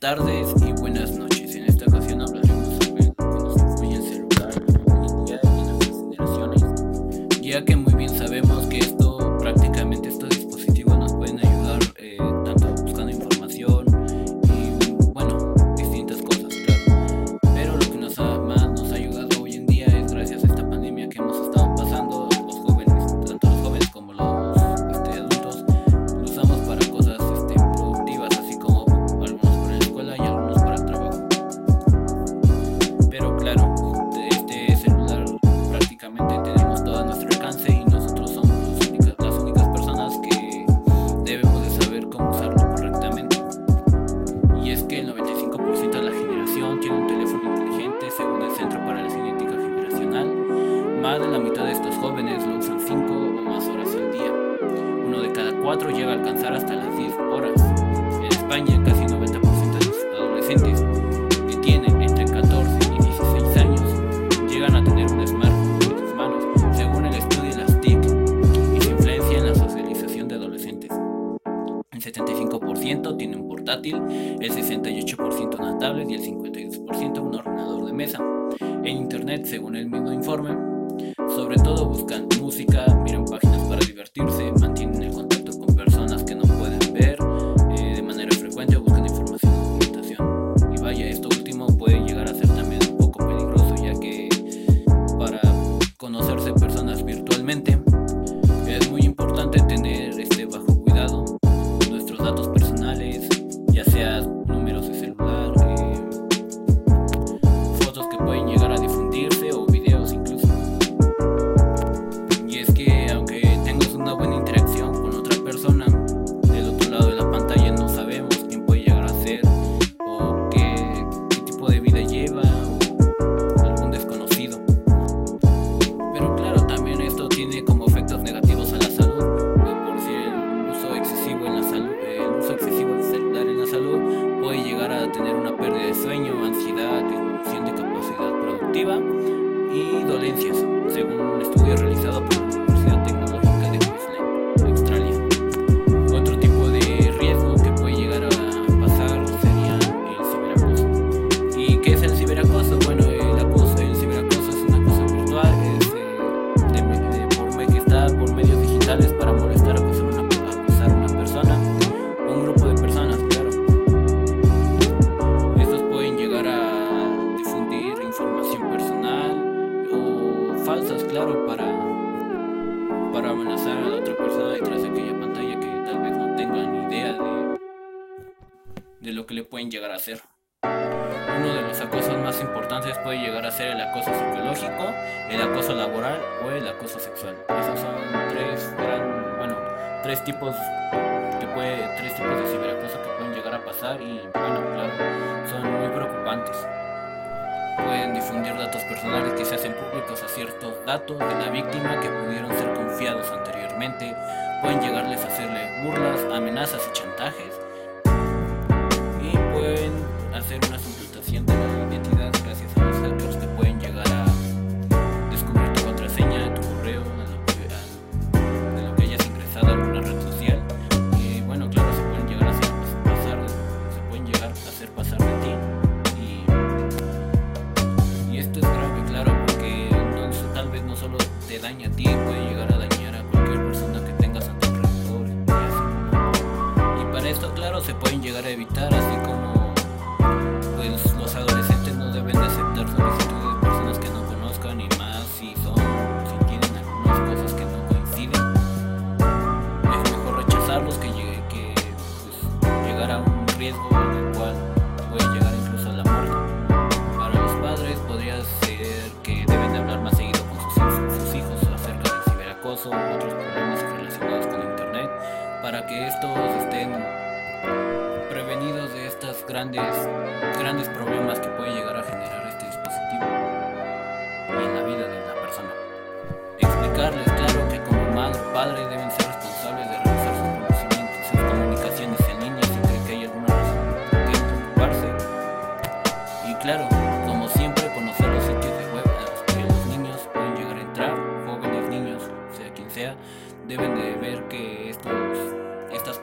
tardes 4 llega a alcanzar hasta las 10 horas. En España, casi 90% de los adolescentes que tienen entre 14 y 16 años llegan a tener un smartphone en sus manos, según el estudio de las TIC, y su influencia en la socialización de adolescentes. El 75% tiene un portátil, el 68% una tablet y el 52% un ordenador de mesa. En Internet, según el mismo informe, sobre todo buscan música, miran páginas para divertirse, mantienen según un estudio realizado por para amenazar a la otra persona detrás de aquella pantalla que tal vez no tenga ni idea de, de lo que le pueden llegar a hacer. Uno de los acosos más importantes puede llegar a ser el acoso psicológico, el acoso laboral o el acoso sexual. Esos son tres gran, bueno, tres tipos que puede, tres tipos de ciberacoso que pueden llegar a pasar y bueno, claro, son muy preocupantes. Pueden difundir datos personales que se hacen públicos a ciertos datos de la víctima que pudieron ser confiados anteriormente. Pueden llegarles a hacerle burlas, amenazas y chantajes y pueden hacer una suplantación de la identidad esto, claro, se pueden llegar a evitar, así como pues los adolescentes no deben de aceptar solicitudes de personas que no conozcan y más si son, si tienen algunas cosas que no coinciden. Es mejor rechazarlos que llegue, que pues, llegar a un riesgo en el cual puede llegar incluso a la muerte. Para los padres podría ser que deben de hablar más seguido con sus, hij- sus hijos acerca del ciberacoso u otros problemas relacionados con internet para que estos estén prevenidos de estos grandes, grandes problemas que puede llegar a generar este dispositivo en la vida de la persona. Explicarles, claro, que como madre padre deben ser responsables de revisar sus conocimientos, sus comunicaciones en línea si creen que hay alguna razón qué preocuparse. Y claro,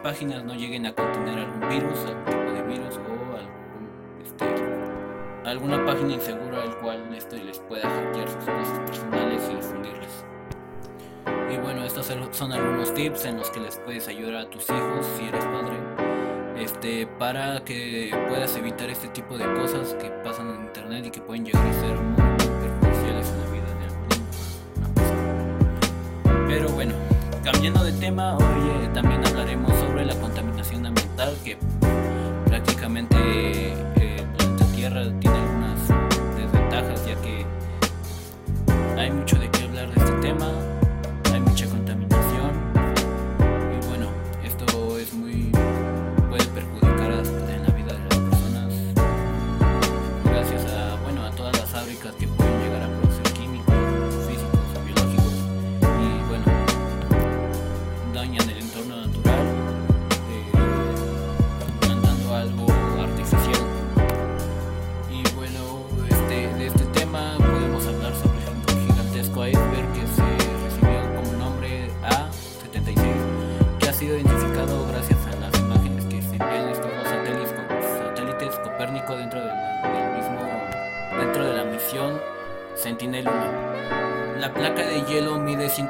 páginas no lleguen a contener algún virus, algún tipo de virus o algún alguna página insegura al cual esto les pueda hackear sus cosas personales y difundirlas. Y bueno, estos son algunos tips en los que les puedes ayudar a tus hijos si eres padre. Este, para que puedas evitar este tipo de cosas que pasan en internet y que pueden llegar a ser muy perjudiciales en la vida de alguna Pero bueno, cambiando de tema, hoy también hablaremos sobre la contaminación ambiental que prácticamente eh, planeta Tierra tiene algunas desventajas ya que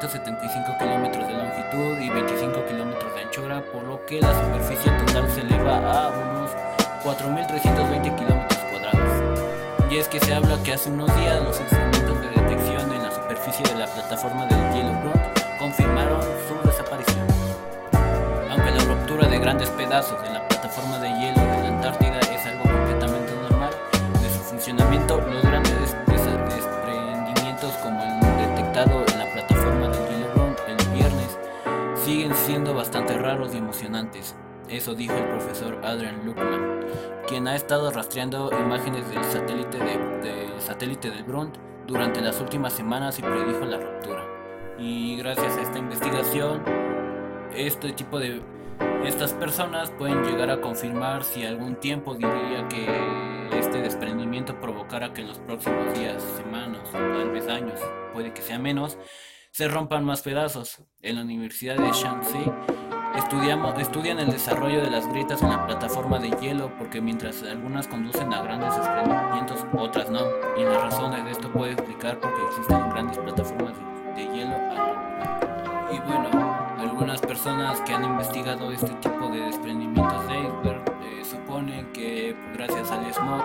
275 kilómetros de longitud y 25 kilómetros de anchura, por lo que la superficie total se eleva a unos 4.320 kilómetros cuadrados. Y es que se habla que hace unos días los instrumentos de detección en la superficie de la plataforma del hielo confirmaron su desaparición. Aunque la ruptura de grandes pedazos en la plataforma de hielo de la Antártida siendo bastante raros y emocionantes. Eso dijo el profesor Adrian Luckman, quien ha estado rastreando imágenes del satélite, del satélite del Brunt durante las últimas semanas y predijo la ruptura. Y gracias a esta investigación, este tipo de estas personas pueden llegar a confirmar si algún tiempo diría que este desprendimiento provocara que en los próximos días, semanas o tal vez años, puede que sea menos, se rompan más pedazos. En la Universidad de Shanxi estudian el desarrollo de las grietas en la plataforma de hielo porque mientras algunas conducen a grandes desprendimientos, otras no. Y las razones de esto puede explicar por qué existen grandes plataformas de, de hielo. Y bueno, algunas personas que han investigado este tipo de desprendimientos de iceberg eh, suponen que gracias al smog,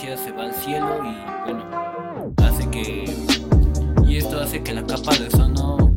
se va al cielo y bueno, hace que y esto hace que la capa de ozono